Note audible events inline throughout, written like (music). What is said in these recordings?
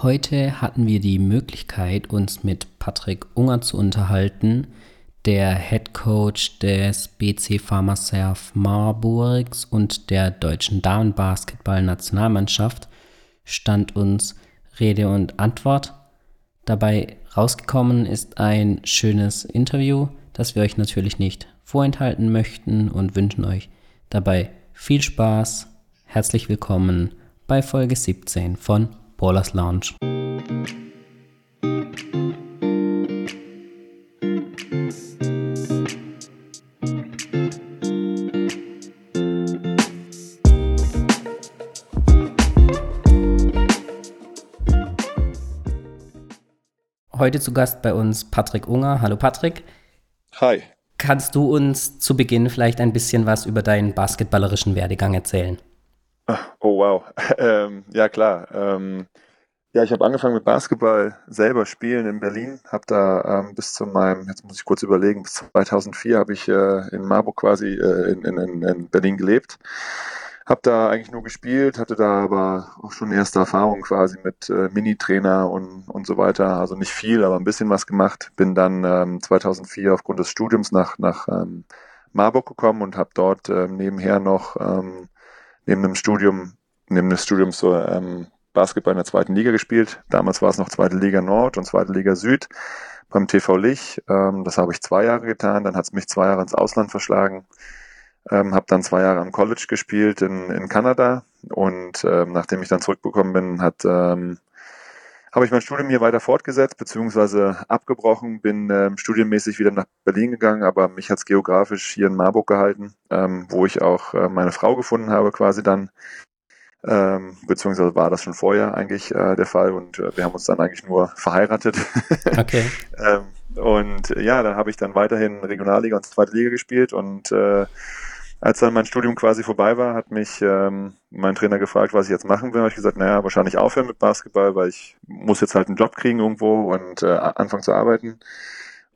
Heute hatten wir die Möglichkeit, uns mit Patrick Unger zu unterhalten, der Head Coach des BC Pharmaserv Marburgs und der deutschen Damenbasketball-Nationalmannschaft stand uns Rede und Antwort. Dabei rausgekommen ist ein schönes Interview, das wir euch natürlich nicht vorenthalten möchten und wünschen euch dabei viel Spaß. Herzlich willkommen bei Folge 17 von Ballers Lounge. Heute zu Gast bei uns Patrick Unger. Hallo Patrick. Hi. Kannst du uns zu Beginn vielleicht ein bisschen was über deinen basketballerischen Werdegang erzählen? Oh wow. (laughs) Ähm, ja klar. Ähm, ja, ich habe angefangen mit Basketball selber spielen in Berlin. Habe da ähm, bis zu meinem, jetzt muss ich kurz überlegen, bis 2004 habe ich äh, in Marburg quasi äh, in, in, in Berlin gelebt. Habe da eigentlich nur gespielt, hatte da aber auch schon erste Erfahrungen quasi mit äh, Mini-Trainer und, und so weiter. Also nicht viel, aber ein bisschen was gemacht. Bin dann ähm, 2004 aufgrund des Studiums nach, nach ähm, Marburg gekommen und habe dort ähm, nebenher noch ähm, neben dem Studium, neben des Studiums so ähm, Basketball in der zweiten Liga gespielt. Damals war es noch zweite Liga Nord und zweite Liga Süd beim TV Lich. Ähm, das habe ich zwei Jahre getan. Dann hat es mich zwei Jahre ins Ausland verschlagen. Ähm, habe dann zwei Jahre am College gespielt in, in Kanada und ähm, nachdem ich dann zurückbekommen bin, hat ähm, habe ich mein Studium hier weiter fortgesetzt, beziehungsweise abgebrochen, bin ähm, studienmäßig wieder nach Berlin gegangen, aber mich hat's geografisch hier in Marburg gehalten, ähm, wo ich auch äh, meine Frau gefunden habe quasi dann, ähm, beziehungsweise war das schon vorher eigentlich äh, der Fall und äh, wir haben uns dann eigentlich nur verheiratet. (laughs) Okay. ähm, und ja, dann habe ich dann weiterhin Regionalliga und Zweite Liga gespielt und äh, als dann mein Studium quasi vorbei war, hat mich ähm, mein Trainer gefragt, was ich jetzt machen will. Habe ich gesagt, naja, wahrscheinlich aufhören mit Basketball, weil ich muss jetzt halt einen Job kriegen irgendwo und äh, anfangen zu arbeiten.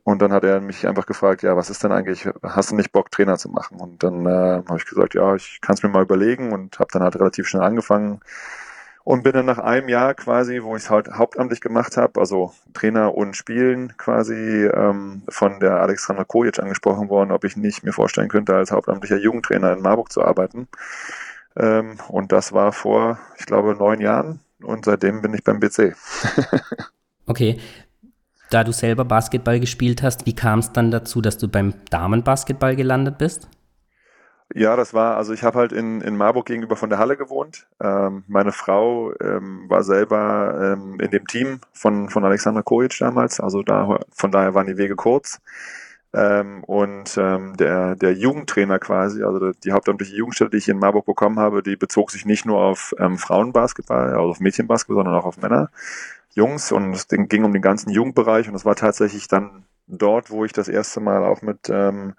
Und dann hat er mich einfach gefragt, ja, was ist denn eigentlich, hast du nicht Bock, Trainer zu machen? Und dann äh, habe ich gesagt, ja, ich kann es mir mal überlegen und habe dann halt relativ schnell angefangen, und bin dann nach einem Jahr quasi, wo ich es halt hauptamtlich gemacht habe, also Trainer und Spielen quasi ähm, von der Alexandra Kojic angesprochen worden, ob ich nicht mir vorstellen könnte, als hauptamtlicher Jugendtrainer in Marburg zu arbeiten. Ähm, und das war vor, ich glaube, neun Jahren und seitdem bin ich beim BC. (laughs) okay. Da du selber Basketball gespielt hast, wie kam es dann dazu, dass du beim Damenbasketball gelandet bist? Ja, das war, also ich habe halt in, in Marburg gegenüber von der Halle gewohnt. Ähm, meine Frau ähm, war selber ähm, in dem Team von, von Alexander Kojic damals, also da, von daher waren die Wege kurz. Ähm, und ähm, der, der Jugendtrainer quasi, also die hauptamtliche Jugendstelle, die ich in Marburg bekommen habe, die bezog sich nicht nur auf ähm, Frauenbasketball, also auf Mädchenbasketball, sondern auch auf Männer, Jungs. Und es ging um den ganzen Jugendbereich. Und es war tatsächlich dann dort, wo ich das erste Mal auch mit ähm,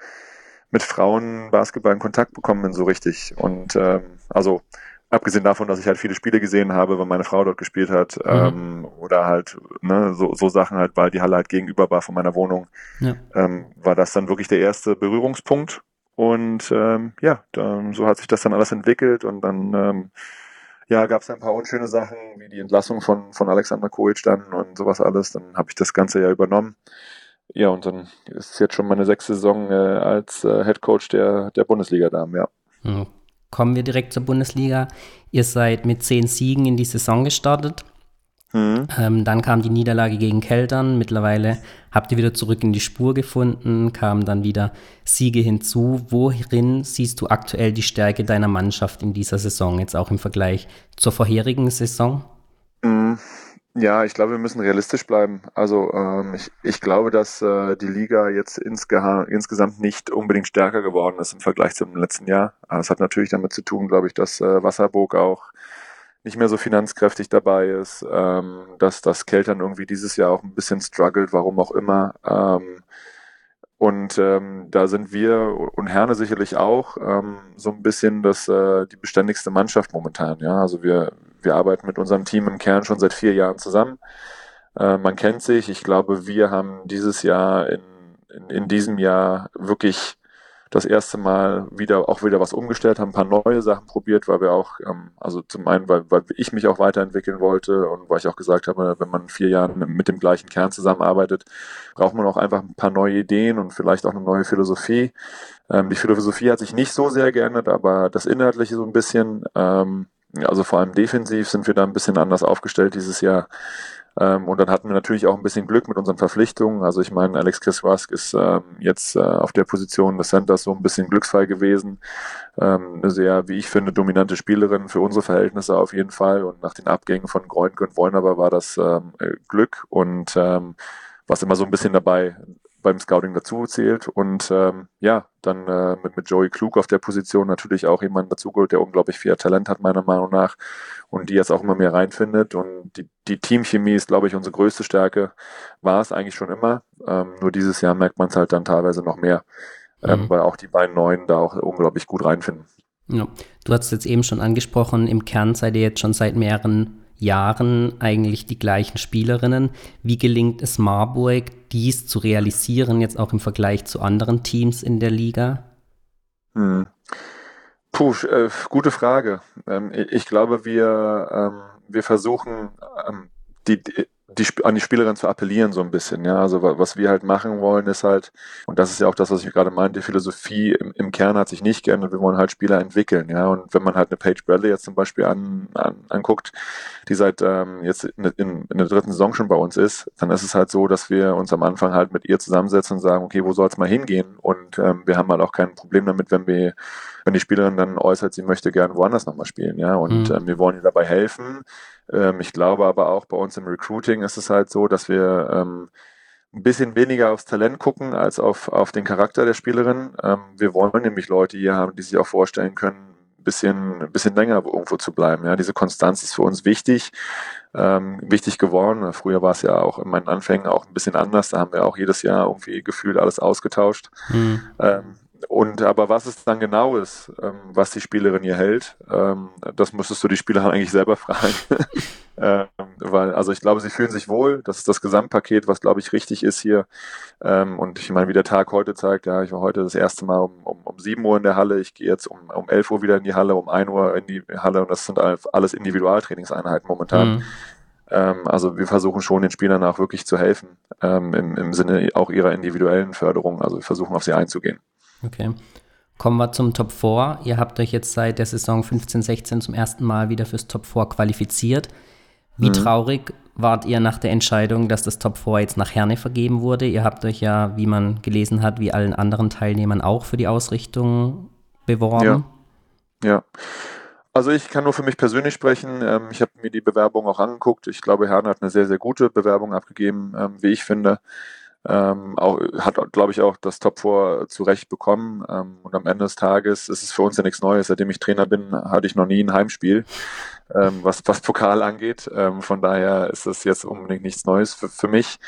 mit Frauen Basketball in Kontakt bekommen bin, so richtig. Und ähm, also abgesehen davon, dass ich halt viele Spiele gesehen habe, weil meine Frau dort gespielt hat, mhm. ähm, oder halt ne, so, so Sachen halt, weil die Halle halt gegenüber war von meiner Wohnung, ja. ähm, war das dann wirklich der erste Berührungspunkt. Und ähm, ja, dann, so hat sich das dann alles entwickelt und dann ähm, ja, gab es ein paar unschöne Sachen, wie die Entlassung von, von Alexander Kojic dann und sowas alles. Dann habe ich das Ganze ja übernommen. Ja, und dann ist es jetzt schon meine sechste Saison äh, als äh, Head Coach der, der Bundesliga-Damen, ja. Hm. Kommen wir direkt zur Bundesliga. Ihr seid mit zehn Siegen in die Saison gestartet. Mhm. Ähm, dann kam die Niederlage gegen Keltern. Mittlerweile habt ihr wieder zurück in die Spur gefunden, kamen dann wieder Siege hinzu. Worin siehst du aktuell die Stärke deiner Mannschaft in dieser Saison, jetzt auch im Vergleich zur vorherigen Saison? Mhm. Ja, ich glaube, wir müssen realistisch bleiben. Also ähm, ich, ich glaube, dass äh, die Liga jetzt insge insgesamt nicht unbedingt stärker geworden ist im Vergleich zum letzten Jahr. Es hat natürlich damit zu tun, glaube ich, dass äh, Wasserburg auch nicht mehr so finanzkräftig dabei ist, ähm, dass das Keltern irgendwie dieses Jahr auch ein bisschen struggelt, warum auch immer. Ähm, und ähm, da sind wir und Herne sicherlich auch ähm, so ein bisschen das äh, die beständigste Mannschaft momentan. Ja, also wir wir arbeiten mit unserem Team im Kern schon seit vier Jahren zusammen. Äh, man kennt sich. Ich glaube, wir haben dieses Jahr in, in, in diesem Jahr wirklich das erste Mal wieder auch wieder was umgestellt, haben ein paar neue Sachen probiert, weil wir auch, ähm, also zum einen, weil, weil ich mich auch weiterentwickeln wollte und weil ich auch gesagt habe, wenn man vier Jahre mit dem gleichen Kern zusammenarbeitet, braucht man auch einfach ein paar neue Ideen und vielleicht auch eine neue Philosophie. Ähm, die Philosophie hat sich nicht so sehr geändert, aber das Inhaltliche so ein bisschen. Ähm, also vor allem defensiv sind wir da ein bisschen anders aufgestellt dieses Jahr. Ähm, und dann hatten wir natürlich auch ein bisschen Glück mit unseren Verpflichtungen. Also ich meine, Alex Kiswask ist ähm, jetzt äh, auf der Position des Centers so ein bisschen glücksfrei gewesen. Ähm, eine sehr, wie ich finde, dominante Spielerin für unsere Verhältnisse auf jeden Fall. Und nach den Abgängen von Groinke und Wollner war das ähm, äh, Glück und ähm, was immer so ein bisschen dabei beim Scouting dazu zählt. Und ähm, ja, dann äh, mit, mit Joey Klug auf der Position natürlich auch jemand dazugeholt, der unglaublich viel Talent hat, meiner Meinung nach, und die jetzt auch immer mehr reinfindet. Und die, die Teamchemie ist, glaube ich, unsere größte Stärke. War es eigentlich schon immer. Ähm, nur dieses Jahr merkt man es halt dann teilweise noch mehr, ähm, mhm. weil auch die beiden Neuen da auch unglaublich gut reinfinden. Ja. Du hast es jetzt eben schon angesprochen, im Kern seid ihr jetzt schon seit mehreren Jahren eigentlich die gleichen Spielerinnen. Wie gelingt es Marburg, dies zu realisieren, jetzt auch im Vergleich zu anderen Teams in der Liga? Hm. Puh, äh, gute Frage. Ähm, ich glaube, wir, ähm, wir versuchen, ähm, die, die, an die Spielerin zu appellieren so ein bisschen. Ja, also was wir halt machen wollen ist halt, und das ist ja auch das, was ich gerade meinte, die Philosophie im, im Kern hat sich nicht geändert. Wir wollen halt Spieler entwickeln. Ja, und wenn man halt eine Paige Bradley jetzt zum Beispiel an, an, anguckt, die seit ähm, jetzt in, in, in der dritten Saison schon bei uns ist, dann ist es halt so, dass wir uns am Anfang halt mit ihr zusammensetzen und sagen, okay, wo soll es mal hingehen? Und ähm, wir haben halt auch kein Problem damit, wenn wir wenn die Spielerin dann äußert, sie möchte gerne woanders nochmal spielen, ja. Und mhm. ähm, wir wollen ihr dabei helfen. Ähm, ich glaube aber auch bei uns im Recruiting ist es halt so, dass wir ähm, ein bisschen weniger aufs Talent gucken als auf, auf den Charakter der Spielerin. Ähm, wir wollen nämlich Leute hier haben, die sich auch vorstellen können, ein bisschen, ein bisschen länger irgendwo zu bleiben. Ja, diese Konstanz ist für uns wichtig, ähm, wichtig geworden. Früher war es ja auch in meinen Anfängen auch ein bisschen anders. Da haben wir auch jedes Jahr irgendwie gefühlt alles ausgetauscht. Mhm. Ähm, und aber was es dann genau ist, ähm, was die Spielerin hier hält, ähm, das müsstest du die Spielerin (laughs) eigentlich selber fragen. (laughs) ähm, weil, also ich glaube, sie fühlen sich wohl. Das ist das Gesamtpaket, was glaube ich richtig ist hier. Ähm, und ich meine, wie der Tag heute zeigt, ja, ich war heute das erste Mal um, um, um 7 Uhr in der Halle, ich gehe jetzt um, um 11 Uhr wieder in die Halle, um 1 Uhr in die Halle und das sind alles Individualtrainingseinheiten momentan. Mhm. Ähm, also wir versuchen schon den Spielern auch wirklich zu helfen, ähm, im, im Sinne auch ihrer individuellen Förderung. Also wir versuchen auf sie einzugehen. Okay. Kommen wir zum Top 4. Ihr habt euch jetzt seit der Saison 15-16 zum ersten Mal wieder fürs Top 4 qualifiziert. Wie mhm. traurig wart ihr nach der Entscheidung, dass das Top 4 jetzt nach Herne vergeben wurde? Ihr habt euch ja, wie man gelesen hat, wie allen anderen Teilnehmern auch für die Ausrichtung beworben. Ja. ja. Also ich kann nur für mich persönlich sprechen. Ähm, ich habe mir die Bewerbung auch angeguckt. Ich glaube, Herne hat eine sehr, sehr gute Bewerbung abgegeben, ähm, wie ich finde. Ähm, auch, hat, glaube ich, auch das Top 4 zurecht bekommen. Ähm, und am Ende des Tages ist es für uns ja nichts Neues. Seitdem ich Trainer bin, hatte ich noch nie ein Heimspiel, ähm, was, was Pokal angeht. Ähm, von daher ist das jetzt unbedingt nichts Neues für, für mich.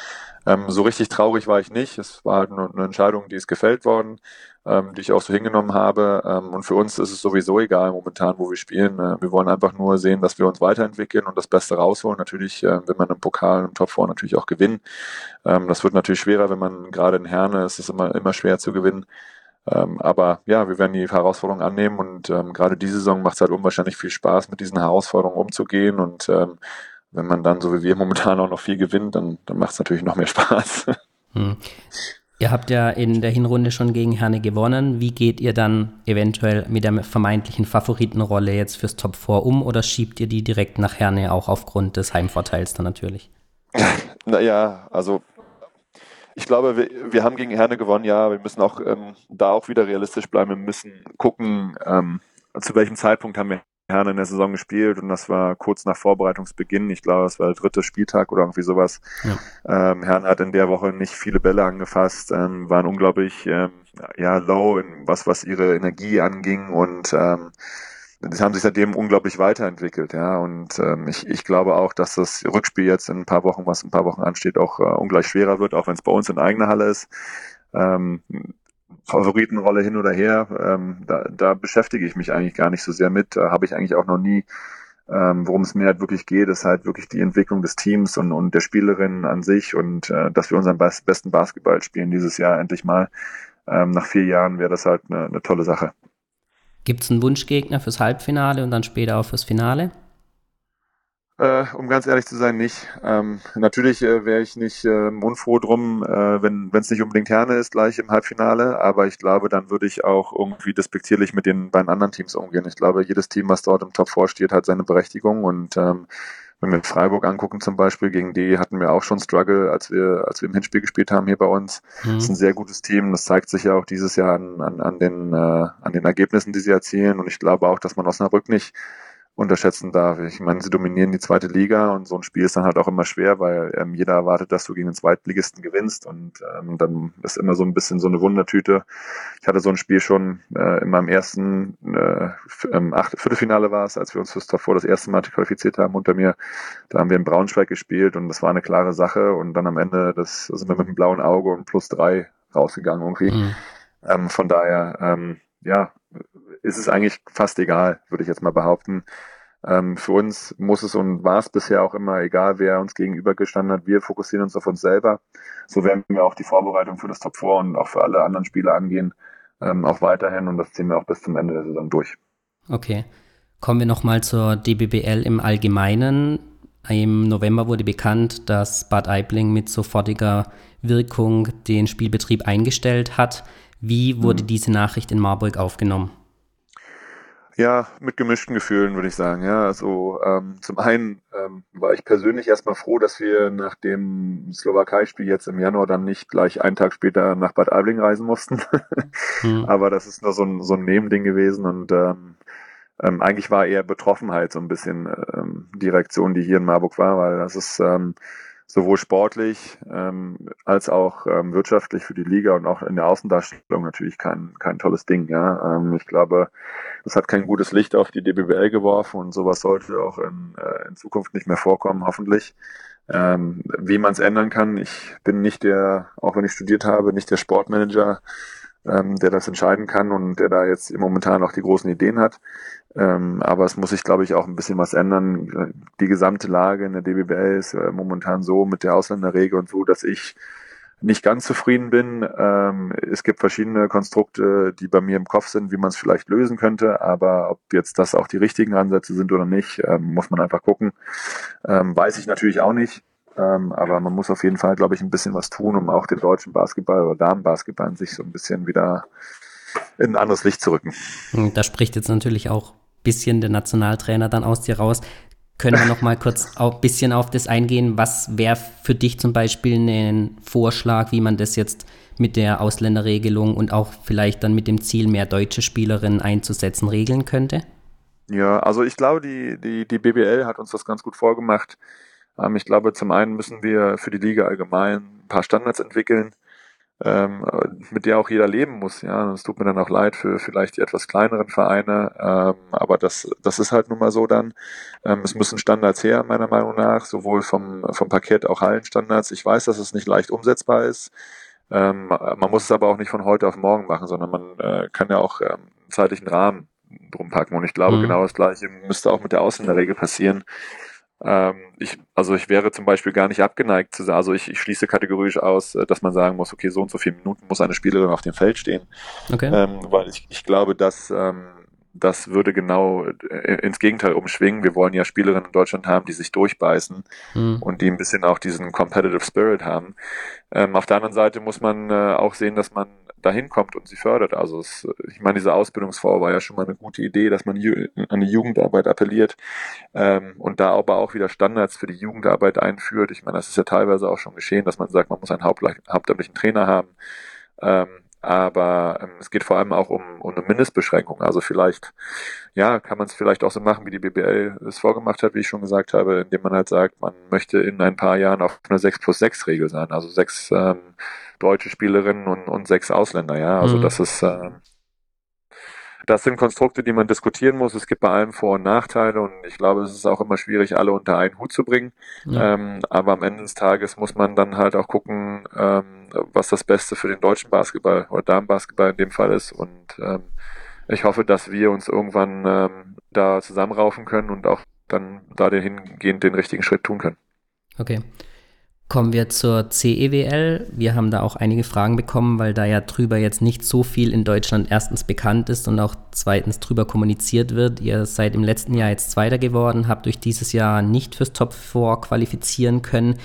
Ähm, so richtig traurig war ich nicht. Es war halt eine, eine Entscheidung, die ist gefällt worden, ähm, die ich auch so hingenommen habe. Ähm, und für uns ist es sowieso egal momentan, wo wir spielen. Äh, wir wollen einfach nur sehen, dass wir uns weiterentwickeln und das Beste rausholen. Natürlich äh, will man im Pokal, im Top 4 natürlich auch gewinnen. Ähm, das wird natürlich schwerer, wenn man gerade in Herne ist es immer, immer schwer zu gewinnen. Ähm, aber ja, wir werden die Herausforderung annehmen und ähm, gerade diese Saison macht es halt unwahrscheinlich viel Spaß, mit diesen Herausforderungen umzugehen und ähm, wenn man dann, so wie wir momentan auch noch viel gewinnt, dann, dann macht es natürlich noch mehr (laughs) Spaß. Hm. Ihr habt ja in der Hinrunde schon gegen Herne gewonnen. Wie geht ihr dann eventuell mit der vermeintlichen Favoritenrolle jetzt fürs Top 4 um oder schiebt ihr die direkt nach Herne auch aufgrund des Heimvorteils dann natürlich? (laughs) Naja, also ich glaube, wir, wir haben gegen Herne gewonnen, ja. Wir müssen auch ähm, da auch wieder realistisch bleiben. Wir müssen gucken, ähm, zu welchem Zeitpunkt haben wir Herne in der Saison gespielt und das war kurz nach Vorbereitungsbeginn. Ich glaube, es war der dritte Spieltag oder irgendwie sowas. Ja. Ähm, Herne hat in der Woche nicht viele Bälle angefasst, ähm, waren unglaublich ähm, ja low in was was ihre Energie anging und ähm, das haben sich seitdem unglaublich weiterentwickelt, ja. Und ähm, ich, ich glaube auch, dass das Rückspiel jetzt in ein paar Wochen, was in ein paar Wochen ansteht, auch äh, ungleich schwerer wird, auch wenn es bei uns in eigener Halle ist. Ähm, Favoritenrolle hin oder her, ähm, da, da beschäftige ich mich eigentlich gar nicht so sehr mit. Da habe ich eigentlich auch noch nie, ähm, worum es mir halt wirklich geht, ist halt wirklich die Entwicklung des Teams und, und der Spielerinnen an sich und äh, dass wir unseren besten Basketball spielen dieses Jahr endlich mal. ähm, nach vier Jahren wäre das halt eine, eine tolle Sache. Gibt es einen Wunschgegner fürs Halbfinale und dann später auch fürs Finale? Äh, um ganz ehrlich zu sein, nicht. Ähm, natürlich äh, wäre ich nicht äh, unfroh drum, äh, wenn es nicht unbedingt Herne ist, gleich im Halbfinale, aber ich glaube, dann würde ich auch irgendwie despektierlich mit den beiden anderen Teams umgehen. Ich glaube, jedes Team, was dort im Top 4 steht, hat seine Berechtigung und ähm, wenn wir Freiburg angucken zum Beispiel, gegen die hatten wir auch schon Struggle, als wir, als wir im Hinspiel gespielt haben hier bei uns. Mhm. Das ist ein sehr gutes Team. Das zeigt sich ja auch dieses Jahr an, an, an, den, äh, an den Ergebnissen, die sie erzielen. Und ich glaube auch, dass man Osnabrück nicht unterschätzen darf. Ich meine, sie dominieren die zweite Liga und so ein Spiel ist dann halt auch immer schwer, weil ähm, jeder erwartet, dass du gegen den Zweitligisten gewinnst und ähm, dann ist immer so ein bisschen so eine Wundertüte. Ich hatte so ein Spiel schon äh, in meinem ersten äh, ähm, acht, Viertelfinale war es, als wir uns fürs davor das erste Mal qualifiziert haben unter mir. Da haben wir in Braunschweig gespielt und das war eine klare Sache und dann am Ende das sind wir mit einem blauen Auge und plus drei rausgegangen irgendwie. Mhm. Ähm, von daher, ähm, ja, ist es eigentlich fast egal, würde ich jetzt mal behaupten. Ähm, für uns muss es und war es bisher auch immer egal, wer uns gegenübergestanden hat. Wir fokussieren uns auf uns selber. So werden wir auch die Vorbereitung für das Top 4 und auch für alle anderen Spiele angehen, ähm, auch weiterhin und das ziehen wir auch bis zum Ende der Saison durch. Okay. Kommen wir nochmal zur DBBL im Allgemeinen. Im November wurde bekannt, dass Bad Aibling mit sofortiger Wirkung den Spielbetrieb eingestellt hat. Wie wurde hm. diese Nachricht in Marburg aufgenommen? Ja, mit gemischten Gefühlen würde ich sagen. Ja, also ähm, zum einen ähm, war ich persönlich erstmal froh, dass wir nach dem Slowakei-Spiel jetzt im Januar dann nicht gleich einen Tag später nach Bad Aibling reisen mussten. (laughs) mhm. Aber das ist nur so ein, so ein Nebending gewesen und ähm, ähm, eigentlich war eher Betroffenheit so ein bisschen ähm, die Reaktion, die hier in Marburg war, weil das ist ähm, sowohl sportlich ähm, als auch ähm, wirtschaftlich für die Liga und auch in der Außendarstellung natürlich kein, kein tolles Ding. Ja, ähm, ich glaube, das hat kein gutes Licht auf die DBBL geworfen und sowas sollte auch in, äh, in Zukunft nicht mehr vorkommen, hoffentlich. Ähm, wie man es ändern kann, ich bin nicht der, auch wenn ich studiert habe, nicht der Sportmanager, ähm, der das entscheiden kann und der da jetzt momentan auch die großen Ideen hat. Ähm, aber es muss sich, glaube ich, auch ein bisschen was ändern. Die gesamte Lage in der DBBL ist äh, momentan so mit der Ausländerregel und so, dass ich nicht ganz zufrieden bin. Ähm, es gibt verschiedene Konstrukte, die bei mir im Kopf sind, wie man es vielleicht lösen könnte, aber ob jetzt das auch die richtigen Ansätze sind oder nicht, ähm, muss man einfach gucken. Ähm, weiß ich natürlich auch nicht. Ähm, aber man muss auf jeden Fall, glaube ich, ein bisschen was tun, um auch den deutschen Basketball oder Damenbasketball sich so ein bisschen wieder in ein anderes Licht zu rücken. Da spricht jetzt natürlich auch bisschen der Nationaltrainer dann aus dir raus. Können wir noch mal kurz (laughs) ein bisschen auf das eingehen? Was wäre für dich zum Beispiel ein Vorschlag, wie man das jetzt mit der Ausländerregelung und auch vielleicht dann mit dem Ziel, mehr deutsche Spielerinnen einzusetzen, regeln könnte? Ja, also ich glaube, die, die, die BBL hat uns das ganz gut vorgemacht. Ähm, ich glaube, zum einen müssen wir für die Liga allgemein ein paar Standards entwickeln ähm, mit der auch jeder leben muss. Ja, es tut mir dann auch leid für vielleicht die etwas kleineren Vereine, ähm, aber das, das ist halt nun mal so dann. Es müssen Standards her, meiner Meinung nach, sowohl vom, vom Parkett auch Hallenstandards. Ich weiß, dass es nicht leicht umsetzbar ist. Man muss es aber auch nicht von heute auf morgen machen, sondern man äh, kann ja auch ähm, einen zeitlichen Rahmen drum packen. Und ich glaube, mhm. genau das Gleiche müsste auch mit der Ausländerregel passieren. Ähm, ich, also ich wäre zum Beispiel gar nicht abgeneigt zu sagen, also ich, ich schließe kategorisch aus, äh, dass man sagen muss, okay, so und so viele Minuten muss eine Spielerin auf dem Feld stehen. Okay. Ähm, weil ich, ich glaube, dass ähm, das würde genau äh, ins Gegenteil umschwingen. Wir wollen ja Spielerinnen in Deutschland haben, die sich durchbeißen mhm. und die ein bisschen auch diesen Competitive Spirit haben. Ähm, auf der anderen Seite muss man äh, auch sehen, dass man dahin kommt und sie fördert. Also es, ich meine, diese Ausbildungsfonds war ja schon mal eine gute Idee, dass man an die Jugendarbeit appelliert ähm, und da aber auch wieder Standards für die Jugendarbeit einführt. Ich meine, das ist ja teilweise auch schon geschehen, dass man sagt, man muss einen hauptamtlichen Trainer haben. Ähm, aber ähm, es geht vor allem auch um, um eine Mindestbeschränkung. Also vielleicht, ja, kann man es vielleicht auch so machen, wie die BBL es vorgemacht hat, wie ich schon gesagt habe, indem man halt sagt, man möchte in ein paar Jahren auf eine 6 plus 6 Regel sein. Also sechs ähm, deutsche Spielerinnen und, und sechs Ausländer, ja. Also mhm. das ist, äh, das sind Konstrukte, die man diskutieren muss. Es gibt bei allem Vor- und Nachteile und ich glaube, es ist auch immer schwierig, alle unter einen Hut zu bringen. Ja. Ähm, aber am Ende des Tages muss man dann halt auch gucken, ähm, was das Beste für den deutschen Basketball oder Damenbasketball in dem Fall ist. Und ähm, ich hoffe, dass wir uns irgendwann ähm, da zusammenraufen können und auch dann da hingehend den richtigen Schritt tun können. Okay. Kommen wir zur CEWL. Wir haben da auch einige Fragen bekommen, weil da ja drüber jetzt nicht so viel in Deutschland erstens bekannt ist und auch zweitens drüber kommuniziert wird. Ihr seid im letzten Jahr jetzt Zweiter geworden, habt euch dieses Jahr nicht fürs Top 4 qualifizieren können.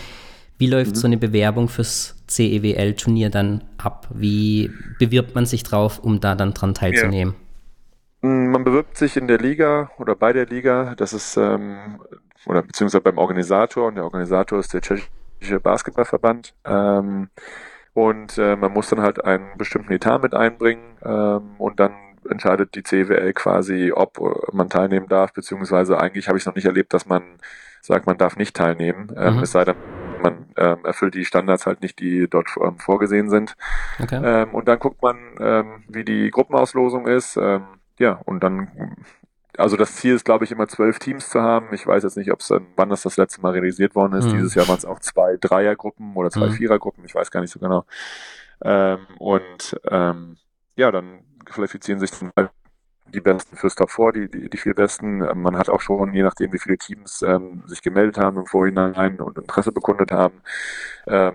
Wie läuft mhm. so eine Bewerbung fürs CEWL-Turnier dann ab? Wie bewirbt man sich drauf, um da dann dran teilzunehmen? Ja. Mm, man bewirbt sich in der Liga oder bei der Liga. Das ist ähm, oder beziehungsweise beim Organisator und der Organisator ist der tschechische Basketballverband. Ähm, und äh, man muss dann halt einen bestimmten Etat mit einbringen ähm, und dann entscheidet die CWL quasi, ob man teilnehmen darf, beziehungsweise eigentlich habe ich es noch nicht erlebt, dass man sagt, man darf nicht teilnehmen, ähm, mhm. es sei denn, man ähm, erfüllt die Standards halt nicht, die dort ähm, vorgesehen sind. Okay. Ähm, und dann guckt man, ähm, wie die Gruppenauslosung ist. Ähm, ja, und dann also das Ziel ist, glaube ich, immer zwölf Teams zu haben. Ich weiß jetzt nicht, ob es wann das das letzte Mal realisiert worden ist. Mhm. Dieses Jahr waren es auch zwei Dreiergruppen oder zwei mhm. Vierergruppen. Ich weiß gar nicht so genau. Ähm, und ähm, ja, dann qualifizieren sich die Besten fürs Top 4, die, die, die vier Besten. Ähm, man hat auch schon, je nachdem, wie viele Teams ähm, sich gemeldet haben im Vorhinein und Interesse bekundet haben, ähm,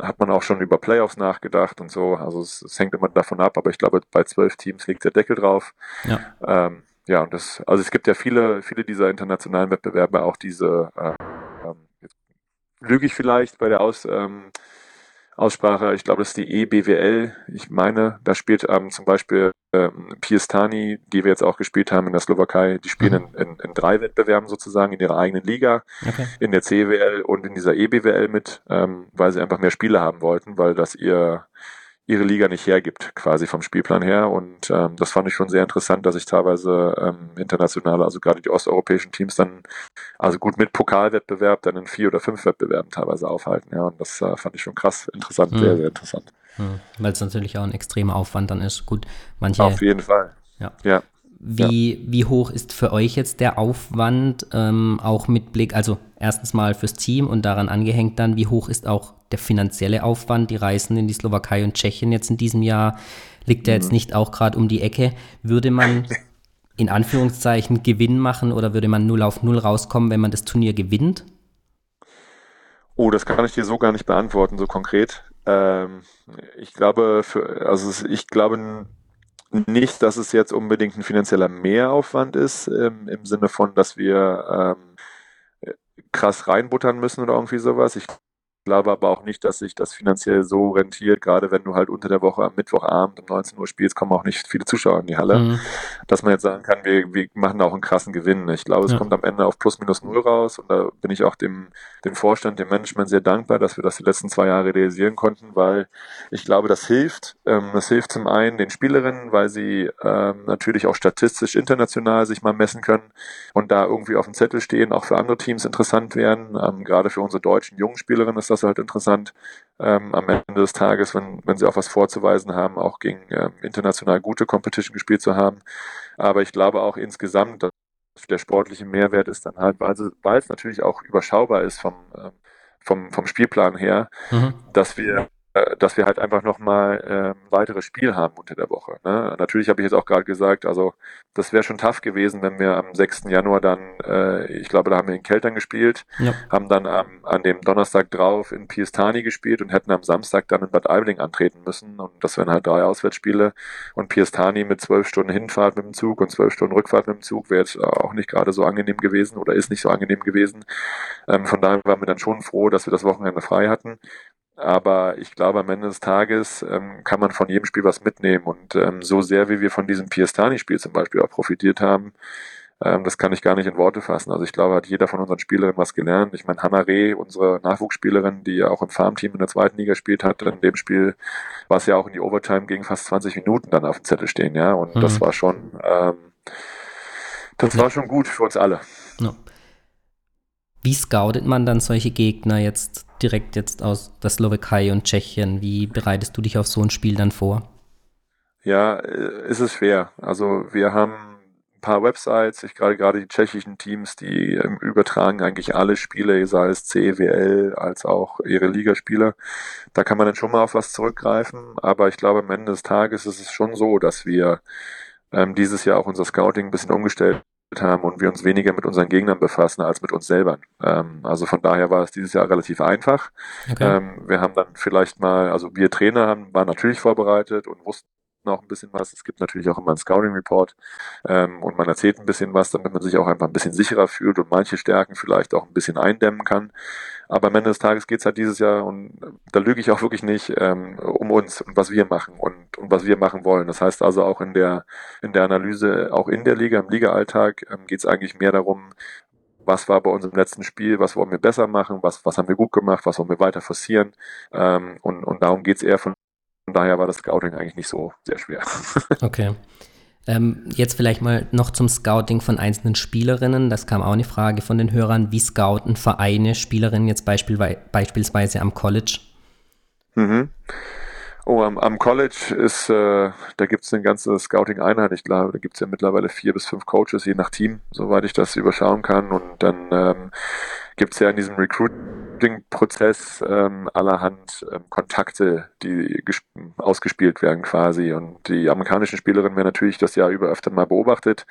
hat man auch schon über Playoffs nachgedacht und so. Also es, es, hängt immer davon ab, aber ich glaube, bei zwölf Teams liegt der Deckel drauf. Ja. Ähm, ja, und das, also es gibt ja viele, viele dieser internationalen Wettbewerbe auch diese, äh, ähm, jetzt lüge ich vielleicht bei der Aus, ähm, Aussprache, ich glaube, das ist die EBWL. Ich meine, da spielt ähm, zum Beispiel ähm, Piestani, die wir jetzt auch gespielt haben in der Slowakei, die spielen mhm. in, in, in, drei Wettbewerben sozusagen in ihrer eigenen Liga, okay. in der CWL und in dieser EBWL mit, ähm, weil sie einfach mehr Spiele haben wollten, weil das ihr ihre Liga nicht hergibt, quasi vom Spielplan her. Und ähm, das fand ich schon sehr interessant, dass sich teilweise ähm, internationale, also gerade die osteuropäischen Teams dann, also gut mit Pokalwettbewerb, dann in vier oder fünf Wettbewerben teilweise aufhalten. Ja, und das äh, fand ich schon krass interessant, mhm. sehr, sehr interessant. Mhm. Weil es natürlich auch ein extremer Aufwand dann ist. Gut, manche. Auf jeden Fall. Ja. ja. Wie, ja. wie hoch ist für euch jetzt der Aufwand, ähm, auch mit Blick, also erstens mal fürs Team und daran angehängt dann, wie hoch ist auch der finanzielle Aufwand? Die Reisen in die Slowakei und Tschechien jetzt in diesem Jahr liegt ja mhm. jetzt nicht auch gerade um die Ecke. Würde man in Anführungszeichen Gewinn machen oder würde man 0 auf 0 rauskommen, wenn man das Turnier gewinnt? Oh, das kann ich dir so gar nicht beantworten, so konkret. Ähm, ich glaube, für, also ich glaube, nicht, dass es jetzt unbedingt ein finanzieller Mehraufwand ist, ähm, im Sinne von, dass wir ähm, krass reinbuttern müssen oder irgendwie sowas. Ich glaube aber auch nicht, dass sich das finanziell so rentiert, gerade wenn du halt unter der Woche am Mittwochabend um 19 Uhr spielst, kommen auch nicht viele Zuschauer in die Halle, mhm. dass man jetzt sagen kann, wir, wir machen auch einen krassen Gewinn. Ich glaube, es ja. kommt am Ende auf plus minus null raus und da bin ich auch dem, dem Vorstand, dem Management sehr dankbar, dass wir das die letzten zwei Jahre realisieren konnten, weil ich glaube, das hilft. Ähm, das hilft zum einen den Spielerinnen, weil sie ähm, natürlich auch statistisch international sich mal messen können und da irgendwie auf dem Zettel stehen, auch für andere Teams interessant werden. Ähm, gerade für unsere deutschen jungen Spielerinnen ist das das halt interessant, ähm, am Ende des Tages, wenn, wenn sie auch was vorzuweisen haben, auch gegen ähm, international gute Competition gespielt zu haben. Aber ich glaube auch insgesamt, dass der sportliche Mehrwert ist dann halt, weil, weil es natürlich auch überschaubar ist vom, äh, vom, vom Spielplan her, mhm. dass wir dass wir halt einfach nochmal äh, weitere Spiel haben unter der Woche. Ne? Natürlich habe ich jetzt auch gerade gesagt, also das wäre schon tough gewesen, wenn wir am 6. Januar dann, äh, ich glaube, da haben wir in Keltern gespielt, ja. haben dann am, an dem Donnerstag drauf in Piestani gespielt und hätten am Samstag dann in Bad Aibling antreten müssen und das wären halt drei Auswärtsspiele und Piestani mit zwölf Stunden Hinfahrt mit dem Zug und zwölf Stunden Rückfahrt mit dem Zug wäre jetzt auch nicht gerade so angenehm gewesen oder ist nicht so angenehm gewesen. Ähm, von daher waren wir dann schon froh, dass wir das Wochenende frei hatten aber ich glaube, am Ende des Tages ähm, kann man von jedem Spiel was mitnehmen. Und ähm, so sehr, wie wir von diesem Piestani-Spiel zum Beispiel auch profitiert haben, ähm, das kann ich gar nicht in Worte fassen. Also ich glaube, hat jeder von unseren Spielerinnen was gelernt. Ich meine, Hannah Reh, unsere Nachwuchsspielerin, die ja auch im Farmteam in der zweiten Liga spielt hat, in dem Spiel war es ja auch in die Overtime gegen fast 20 Minuten dann auf dem Zettel stehen, ja. Und mhm. das war schon, ähm, das war schon gut für uns alle. Ja. Wie scoutet man dann solche Gegner jetzt direkt jetzt aus der Slowakei und Tschechien? Wie bereitest du dich auf so ein Spiel dann vor? Ja, äh, ist es schwer. Also wir haben ein paar Websites, ich gerade gerade die tschechischen Teams, die ähm, übertragen eigentlich alle Spiele, sei es CWL als auch ihre Ligaspiele. Da kann man dann schon mal auf was zurückgreifen, aber ich glaube am Ende des Tages ist es schon so, dass wir ähm, dieses Jahr auch unser Scouting ein bisschen umgestellt haben und wir uns weniger mit unseren Gegnern befassen als mit uns selber. Ähm, also von daher war es dieses Jahr relativ einfach. Okay. Ähm, wir haben dann vielleicht mal, also wir Trainer haben, waren natürlich vorbereitet und wussten auch ein bisschen was. Es gibt natürlich auch immer einen Scouting Report ähm, und man erzählt ein bisschen was, damit man sich auch einfach ein bisschen sicherer fühlt und manche Stärken vielleicht auch ein bisschen eindämmen kann. Aber am Ende des Tages geht es halt dieses Jahr, und da lüge ich auch wirklich nicht, ähm, um uns und was wir machen und, und was wir machen wollen. Das heißt also auch in der, in der Analyse, auch in der Liga, im Liga-Alltag, ähm, geht es eigentlich mehr darum, was war bei uns im letzten Spiel, was wollen wir besser machen, was, was haben wir gut gemacht, was wollen wir weiter forcieren. Ähm, und, und darum geht es eher von daher war das Scouting eigentlich nicht so sehr schwer. (laughs) Okay. Ähm, jetzt vielleicht mal noch zum Scouting von einzelnen Spielerinnen. Das kam auch eine Frage von den Hörern. Wie scouten Vereine Spielerinnen jetzt beispiel, beispielsweise am College? Mhm. Oh, am, am College ist, äh, da gibt es eine ganze Scouting-Einheit. Ich glaube, da gibt es ja mittlerweile vier bis fünf Coaches, je nach Team, soweit ich das überschauen kann. Und dann ähm, gibt es ja in diesem Recruiting-Prozess ähm, allerhand ähm, Kontakte, die ausgespielt werden quasi. Und die amerikanischen Spielerinnen werden natürlich das Jahr über öfter mal beobachtet.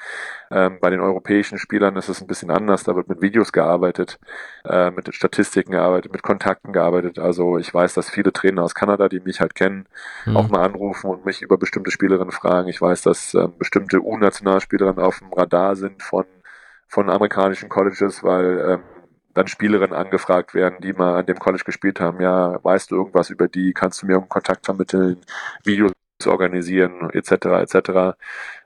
Ähm, bei den europäischen Spielern ist es ein bisschen anders. Da wird mit Videos gearbeitet, äh, mit Statistiken gearbeitet, mit Kontakten gearbeitet. Also ich weiß, dass viele Trainer aus Kanada, die mich halt kennen, mhm. auch mal anrufen und mich über bestimmte Spielerinnen fragen. Ich weiß, dass ähm, bestimmte U-Nationalspielerinnen auf dem Radar sind von von amerikanischen Colleges, weil ähm, dann Spielerinnen angefragt werden, die mal an dem College gespielt haben. Ja, weißt du irgendwas über die? Kannst du mir einen Kontakt vermitteln? Videos organisieren, etc. etc.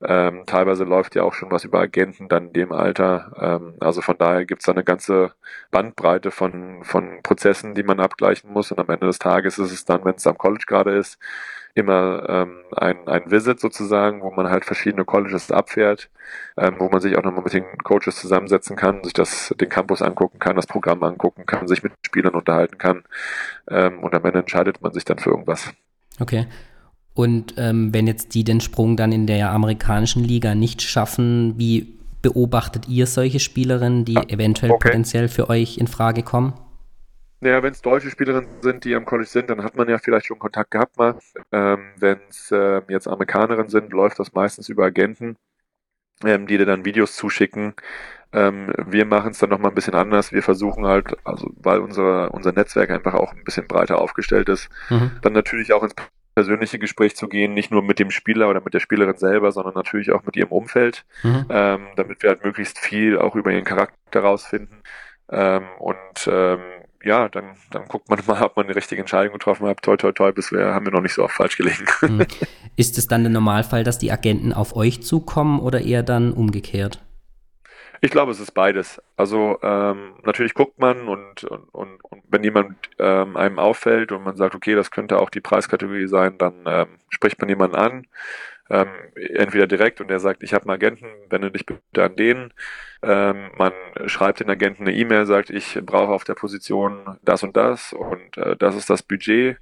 Ähm, teilweise läuft ja auch schon was über Agenten dann in dem Alter. Ähm, also von daher gibt es da eine ganze Bandbreite von, von Prozessen, die man abgleichen muss. Und am Ende des Tages ist es dann, wenn es am College gerade ist, immer ähm, ein, ein Visit sozusagen, wo man halt verschiedene Colleges abfährt, ähm, wo man sich auch nochmal mit den Coaches zusammensetzen kann, sich das, den Campus angucken kann, das Programm angucken kann, sich mit Spielern unterhalten kann ähm, und am Ende entscheidet man sich dann für irgendwas. Okay. Und ähm, wenn jetzt die den Sprung dann in der amerikanischen Liga nicht schaffen, wie beobachtet ihr solche Spielerinnen, die eventuell okay. potenziell für euch in Frage kommen? Naja, wenn es deutsche Spielerinnen sind, die am College sind, dann hat man ja vielleicht schon Kontakt gehabt mal. Ähm, wenn es äh, jetzt Amerikanerinnen sind, läuft das meistens über Agenten, ähm, die dir dann Videos zuschicken. Ähm, wir machen es dann nochmal ein bisschen anders. Wir versuchen halt, also weil unser, unser Netzwerk einfach auch ein bisschen breiter aufgestellt ist, mhm. dann natürlich auch ins persönliche Gespräch zu gehen, nicht nur mit dem Spieler oder mit der Spielerin selber, sondern natürlich auch mit ihrem Umfeld, mhm. ähm, damit wir halt möglichst viel auch über ihren Charakter rausfinden. Ähm, und ähm, ja, dann, dann guckt man (laughs) mal, ob man die richtige Entscheidung getroffen hat. Toi, toi, toi, bisher haben wir noch nicht so oft falsch gelegen. Hm. (laughs) Ist es dann der Normalfall, dass die Agenten auf euch zukommen oder eher dann umgekehrt? Ich glaube, es ist beides. Also ähm, natürlich guckt man und, und, und, und wenn jemand ähm, einem auffällt und man sagt, okay, das könnte auch die Preiskategorie sein, dann ähm, spricht man jemanden an ähm, entweder direkt und der sagt, ich habe einen Agenten, wende dich bitte an den. Ähm, man schreibt den Agenten eine E-Mail, sagt, ich brauche auf der Position das und das und äh, das ist das Budget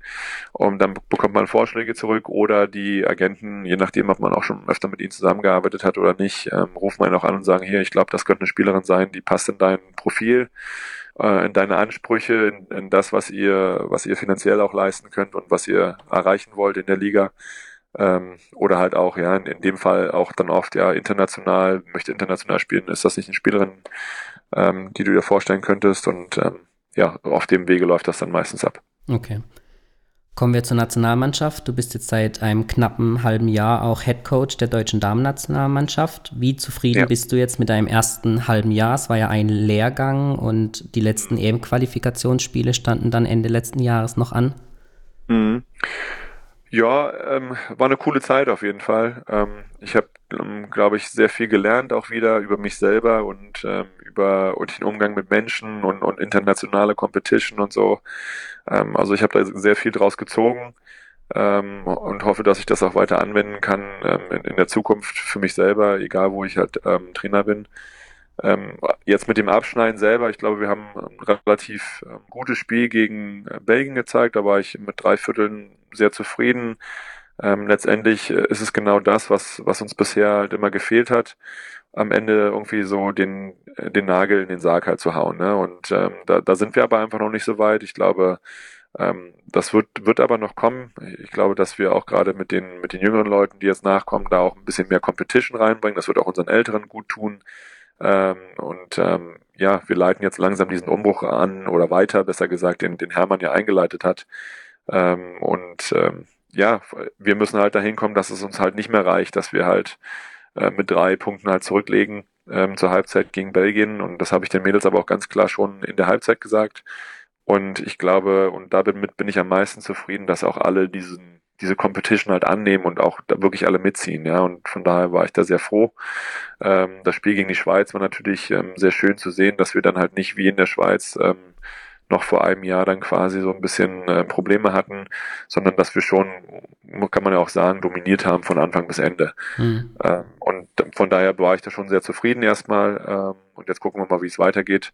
und dann bekommt man Vorschläge zurück oder die Agenten, je nachdem, ob man auch schon öfter mit ihnen zusammengearbeitet hat oder nicht, ähm, rufen einen auch an und sagen, hier, ich glaube, das könnte eine Spielerin sein, die passt in dein Profil äh, in deine Ansprüche, in, in das, was ihr, was ihr finanziell auch leisten könnt und was ihr erreichen wollt in der Liga. Ähm, oder halt auch, ja, in, in, dem Fall auch dann oft, ja, international, möchte international spielen, ist das nicht eine Spielerin, ähm, die du dir vorstellen könntest und ähm, ja, auf dem Wege läuft das dann meistens ab. Okay. Kommen wir zur Nationalmannschaft. Du bist jetzt seit einem knappen halben Jahr auch Head Coach der deutschen Damennationalmannschaft. Wie zufrieden ja. bist du jetzt mit deinem ersten halben Jahr? Es war ja ein Lehrgang und die letzten EM-Qualifikationsspiele standen dann Ende letzten Jahres noch an. Mhm. Ja, ähm, war eine coole Zeit auf jeden Fall. Ähm, ich habe, ähm, glaube ich, sehr viel gelernt, auch wieder über mich selber und ähm, über und den Umgang mit Menschen und, und internationale Competition und so. Ähm, also ich habe da sehr viel draus gezogen ähm, und hoffe, dass ich das auch weiter anwenden kann ähm, in, in der Zukunft für mich selber, egal wo ich halt ähm, Trainer bin. Ähm, jetzt mit dem Abschneiden selber, ich glaube, wir haben ein relativ ähm, gutes Spiel gegen äh, Belgien gezeigt. Da war ich mit drei Vierteln sehr zufrieden. Ähm, letztendlich äh, ist es genau das, was, was uns bisher halt immer gefehlt hat, am Ende irgendwie so den, äh, den Nagel in den Sarg halt zu hauen. Ne? Und ähm, da, da sind wir aber einfach noch nicht so weit. Ich glaube, ähm, das wird, wird aber noch kommen. Ich glaube, dass wir auch gerade mit den, mit den jüngeren Leuten, die jetzt nachkommen, da auch ein bisschen mehr Competition reinbringen. Das wird auch unseren Älteren gut tun. Ähm, und ähm, ja, wir leiten jetzt langsam diesen Umbruch an oder weiter, besser gesagt, den, den Hermann ja eingeleitet hat. Ähm, und ähm, ja, wir müssen halt dahin kommen, dass es uns halt nicht mehr reicht, dass wir halt äh, mit drei Punkten halt zurücklegen ähm, zur Halbzeit gegen Belgien. Und das habe ich den Mädels aber auch ganz klar schon in der Halbzeit gesagt. Und ich glaube, und damit bin ich am meisten zufrieden, dass auch alle diesen, diese Competition halt annehmen und auch da wirklich alle mitziehen, ja. Und von daher war ich da sehr froh. Ähm, das Spiel gegen die Schweiz war natürlich ähm, sehr schön zu sehen, dass wir dann halt nicht wie in der Schweiz ähm, noch vor einem Jahr dann quasi so ein bisschen äh, Probleme hatten, sondern dass wir schon, kann man ja auch sagen, dominiert haben von Anfang bis Ende. Mhm. Ähm, und von daher war ich da schon sehr zufrieden erstmal. Ähm, und jetzt gucken wir mal, wie es weitergeht.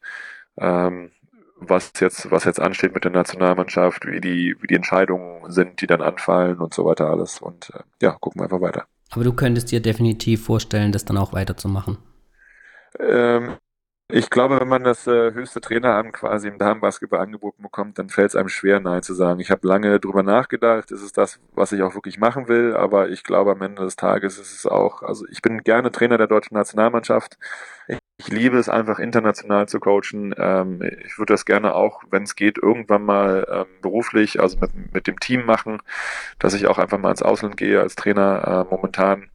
Ähm, was jetzt, was jetzt ansteht mit der Nationalmannschaft, wie die, wie die Entscheidungen sind, die dann anfallen und so weiter alles. Und äh, ja, gucken wir einfach weiter. Aber du könntest dir definitiv vorstellen, das dann auch weiterzumachen. Ähm, ich glaube, wenn man das äh, höchste Traineramt quasi im Damenbasketball angeboten bekommt, dann fällt es einem schwer, Nein zu sagen. Ich habe lange drüber nachgedacht, ist es das, was ich auch wirklich machen will, aber ich glaube, am Ende des Tages ist es auch, also ich bin gerne Trainer der deutschen Nationalmannschaft. Ich liebe es einfach international zu coachen. Ähm, ich würde das gerne auch, wenn es geht, irgendwann mal ähm, beruflich, also mit, mit dem Team machen, dass ich auch einfach mal ins Ausland gehe als Trainer. Äh, momentan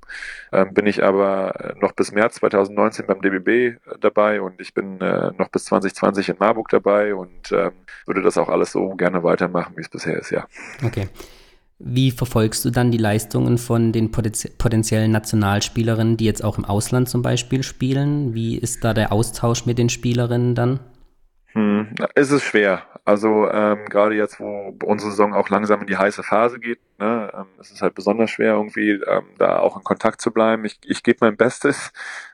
ähm, bin ich aber noch bis März 2019 beim DBB dabei und ich bin äh, noch bis 2020 in Marburg dabei und würde das auch alles so gerne weitermachen, wie es bisher ist, ja. Okay. Wie verfolgst du dann die Leistungen von den potenziellen Nationalspielerinnen, die jetzt auch im Ausland zum Beispiel spielen? Wie ist da der Austausch mit den Spielerinnen dann? Hm, es ist schwer. Also ähm, gerade jetzt, wo unsere Saison auch langsam in die heiße Phase geht, ne, ähm, es ist halt besonders schwer, irgendwie ähm, da auch in Kontakt zu bleiben. Ich, ich gebe mein Bestes,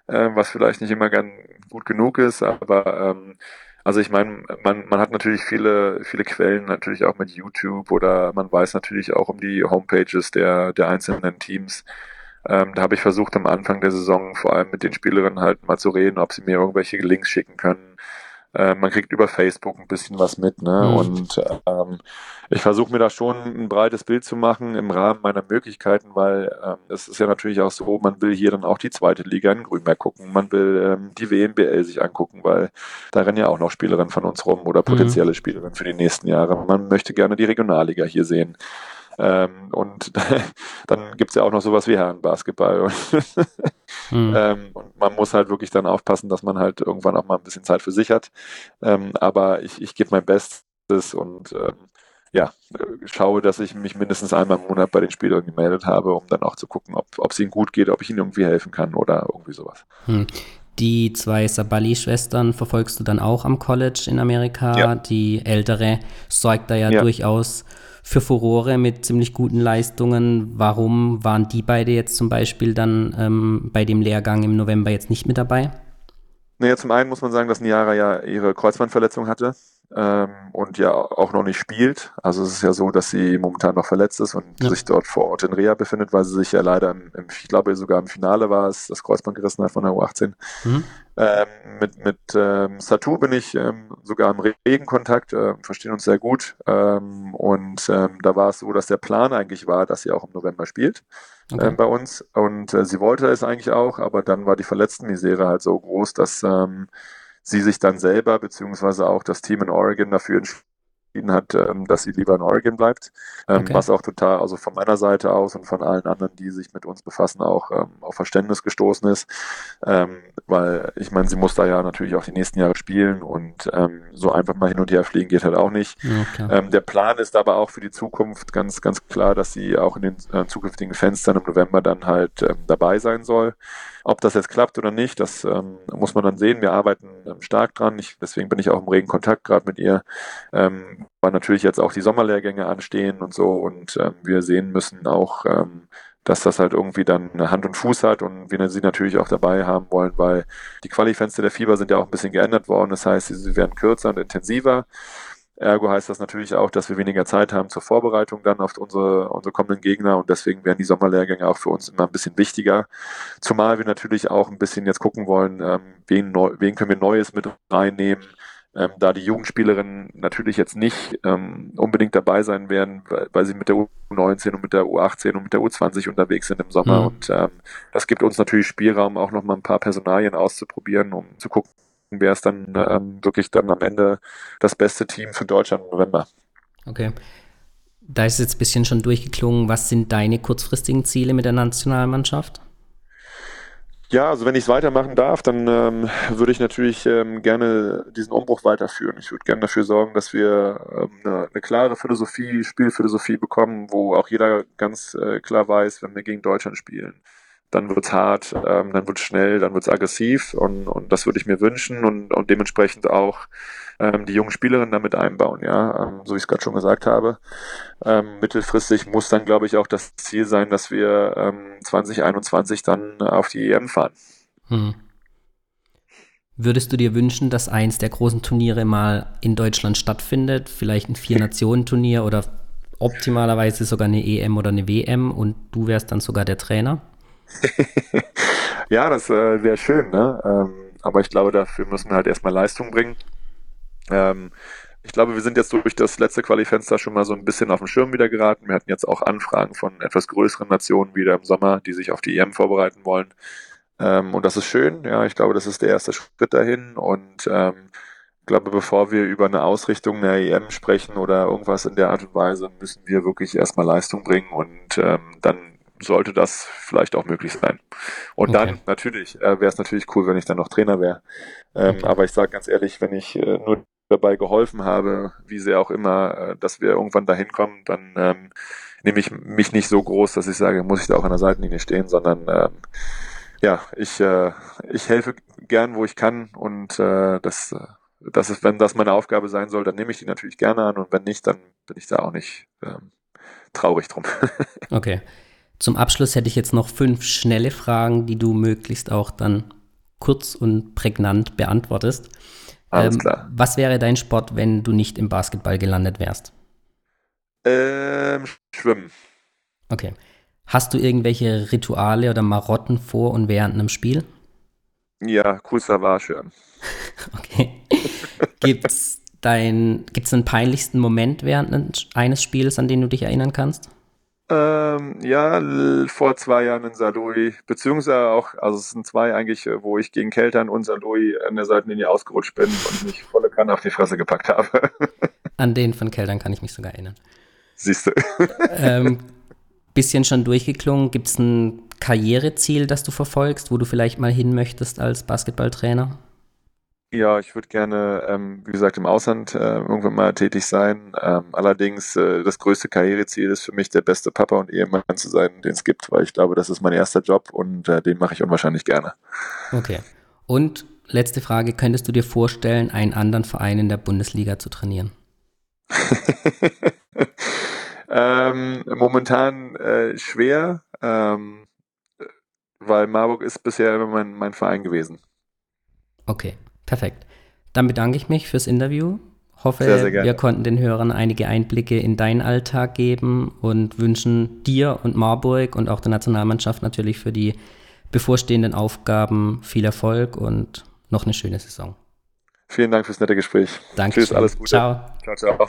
äh, was vielleicht nicht immer ganz gut genug ist, aber ähm, also ich meine, man, man hat natürlich viele, viele Quellen, natürlich auch mit YouTube oder man weiß natürlich auch um die Homepages der, der einzelnen Teams. Ähm, da habe ich versucht am Anfang der Saison vor allem mit den Spielerinnen halt mal zu reden, ob sie mir irgendwelche Links schicken können, äh, man kriegt über Facebook ein bisschen was mit, ne? Mhm. Und ähm, ich versuche mir da schon ein breites Bild zu machen im Rahmen meiner Möglichkeiten, weil ähm, es ist ja natürlich auch so, man will hier dann auch die zweite Liga in Grünberg gucken, man will ähm, die WNBL sich angucken, weil da rennen ja auch noch Spielerinnen von uns rum oder mhm. potenzielle mhm. Spielerinnen für die nächsten Jahre. Man möchte gerne die Regionalliga hier sehen. Ähm, und (laughs) dann gibt's ja auch noch sowas wie Herrenbasketball. mhm. (laughs) ähm, und man muss halt wirklich dann aufpassen, dass man halt irgendwann auch mal ein bisschen Zeit für sich hat. Ähm, aber ich, ich gebe mein Bestes und ähm, ja, schaue, dass ich mich mindestens einmal im Monat bei den Spielern gemeldet habe, um dann auch zu gucken, ob, ob es ihnen gut geht, ob ich ihnen irgendwie helfen kann oder irgendwie sowas. Hm. Die zwei Sabali-Schwestern verfolgst du dann auch am College in Amerika. Ja. Die ältere sorgt da ja, ja. durchaus für Furore mit ziemlich guten Leistungen. Warum waren die beide jetzt zum Beispiel dann ähm, bei dem Lehrgang im November jetzt nicht mit dabei? Naja, zum einen muss man sagen, dass Niara ja ihre Kreuzbandverletzung hatte ähm, und ja auch noch nicht spielt. Also es ist ja so, dass sie momentan noch verletzt ist und ja. sich dort vor Ort in Reha befindet, weil sie sich ja leider, im, im, ich glaube sogar im Finale war es, das Kreuzband gerissen hat von der U18. Mhm. Ähm, mit mit ähm, Satu bin ich ähm, sogar im regen Kontakt, äh, verstehen uns sehr gut. Ähm, und ähm, da war es so, dass der Plan eigentlich war, dass sie auch im November spielt okay. äh, bei uns. Und äh, sie wollte es eigentlich auch, aber dann war die Verletztenmisere halt so groß, dass ähm, sie sich dann selber beziehungsweise auch das Team in Oregon dafür entschieden hat, ähm, dass sie lieber in Oregon bleibt. Ähm, okay. Was auch total, also von meiner Seite aus und von allen anderen, die sich mit uns befassen, auch ähm, auf Verständnis gestoßen ist. Ähm, weil ich meine, sie muss da ja natürlich auch die nächsten Jahre spielen und ähm, so einfach mal hin und her fliegen geht halt auch nicht. Ja, der Plan ist aber auch für die Zukunft ganz, ganz klar, dass sie auch in den äh, zukünftigen Fenstern im November dann halt dabei sein soll. Ob das jetzt klappt oder nicht, das ähm, muss man dann sehen. Wir arbeiten ähm, stark dran. Ich, deswegen bin ich auch im regen Kontakt gerade mit ihr, ähm, weil natürlich jetzt auch die Sommerlehrgänge anstehen und so. Und ähm, wir sehen müssen auch, ähm, dass das halt irgendwie dann Hand und Fuß hat und wir sie natürlich auch dabei haben wollen, weil die Qualifenster der Fieber sind ja auch ein bisschen geändert worden. Das heißt, sie werden kürzer und intensiver. Ergo heißt das natürlich auch, dass wir weniger Zeit haben zur Vorbereitung dann auf unsere, unsere kommenden Gegner und deswegen werden die Sommerlehrgänge auch für uns immer ein bisschen wichtiger. Zumal wir natürlich auch ein bisschen jetzt gucken wollen, ähm, wen, neu, wen können wir Neues mit reinnehmen, ähm, da die Jugendspielerinnen natürlich jetzt nicht ähm, unbedingt dabei sein werden, weil, weil, sie mit der U19 und mit der U18 und mit der U20 unterwegs sind im Sommer. Mhm. Und ähm, das gibt uns natürlich Spielraum, auch nochmal ein paar Personalien auszuprobieren, um zu gucken, wer ist dann ähm, wirklich dann am Ende das beste Team für Deutschland im November. Okay. Da ist jetzt ein bisschen schon durchgeklungen, was sind deine kurzfristigen Ziele mit der Nationalmannschaft? Ja, also wenn ich es weitermachen darf, dann ähm, würde ich natürlich ähm, gerne diesen Umbruch weiterführen. Ich würde gerne dafür sorgen, dass wir ähm, eine, eine klare Philosophie, Spielphilosophie bekommen, wo auch jeder ganz äh, klar weiß, wenn wir gegen Deutschland spielen, dann wird's hart, ähm, dann wird's schnell, dann wird's aggressiv und, und das würde ich mir wünschen und, und dementsprechend auch ähm, die jungen Spielerinnen damit einbauen, ja, ähm, so wie ich es gerade schon gesagt habe. Ähm, mittelfristig muss dann, glaube ich, auch das Ziel sein, dass wir ähm, 2021 dann auf die EM fahren. Hm. Würdest du dir wünschen, dass eins der großen Turniere mal in Deutschland stattfindet? Vielleicht ein Vier-Nationen-Turnier oder optimalerweise sogar eine EM oder eine WM und du wärst dann sogar der Trainer? (laughs) ja, das äh, wäre schön, ne? Ähm, aber ich glaube, dafür müssen wir halt erstmal Leistung bringen. Ähm, ich glaube, wir sind jetzt durch das letzte Qualifenster schon mal so ein bisschen auf den Schirm wieder geraten. Wir hatten jetzt auch Anfragen von etwas größeren Nationen wieder im Sommer, die sich auf die EM vorbereiten wollen. Ähm, und das ist schön. Ja, ich glaube, das ist der erste Schritt dahin. Und ähm, ich glaube, bevor wir über eine Ausrichtung der EM sprechen oder irgendwas in der Art und Weise, müssen wir wirklich erstmal Leistung bringen und ähm, dann sollte das vielleicht auch möglich sein. Und okay. dann natürlich äh, wäre es natürlich cool, wenn ich dann noch Trainer wäre. Ähm, okay. Aber ich sage ganz ehrlich, wenn ich äh, nur dabei geholfen habe, wie sehr auch immer, äh, dass wir irgendwann dahin kommen, dann ähm, nehme ich mich nicht so groß, dass ich sage, muss ich da auch an der Seitenlinie stehen, sondern ähm, ja, ich, äh, ich helfe gern, wo ich kann und äh, das, das ist, wenn das meine Aufgabe sein soll, dann nehme ich die natürlich gerne an und wenn nicht, dann bin ich da auch nicht ähm, traurig drum. (laughs) okay. Zum Abschluss hätte ich jetzt noch fünf schnelle Fragen, die du möglichst auch dann kurz und prägnant beantwortest. Alles ähm, klar. Was wäre dein Sport, wenn du nicht im Basketball gelandet wärst? Ähm, Schwimmen. Okay. Hast du irgendwelche Rituale oder Marotten vor und während einem Spiel? Ja, cool Savage hören. (laughs) okay. Gibt's dein, gibt's einen peinlichsten Moment während eines Spiels, an den du dich erinnern kannst? Ähm, ja, vor zwei Jahren in Saloi, beziehungsweise auch, also es sind zwei eigentlich, äh, wo ich gegen Keltern und Saloi an der Seitenlinie ausgerutscht bin und mich volle Kanne auf die Fresse gepackt habe. (laughs) An den von Keltern kann ich mich sogar erinnern. Siehst du. (laughs) ähm, bisschen schon durchgeklungen. Gibt es ein Karriereziel, das du verfolgst, wo du vielleicht mal hin möchtest als Basketballtrainer? Ja, ich würde gerne, ähm, wie gesagt, im Ausland äh, irgendwann mal tätig sein. Ähm, allerdings äh, das größte Karriereziel ist für mich, der beste Papa und Ehemann zu sein, den es gibt, weil ich glaube, das ist mein erster Job und äh, den mache ich unwahrscheinlich gerne. Okay. Und letzte Frage, könntest du dir vorstellen, einen anderen Verein in der Bundesliga zu trainieren? (laughs) ähm, momentan äh, schwer, ähm, weil Marburg ist bisher immer mein, mein Verein gewesen. Okay. Perfekt. Dann bedanke ich mich fürs Interview. Hoffe, sehr, sehr wir konnten den Hörern einige Einblicke in deinen Alltag geben und wünschen dir und Marburg und auch der Nationalmannschaft natürlich für die bevorstehenden Aufgaben viel Erfolg und noch eine schöne Saison. Vielen Dank fürs nette Gespräch. Danke. Tschüss, alles Gute. Ciao. Ciao, ciao.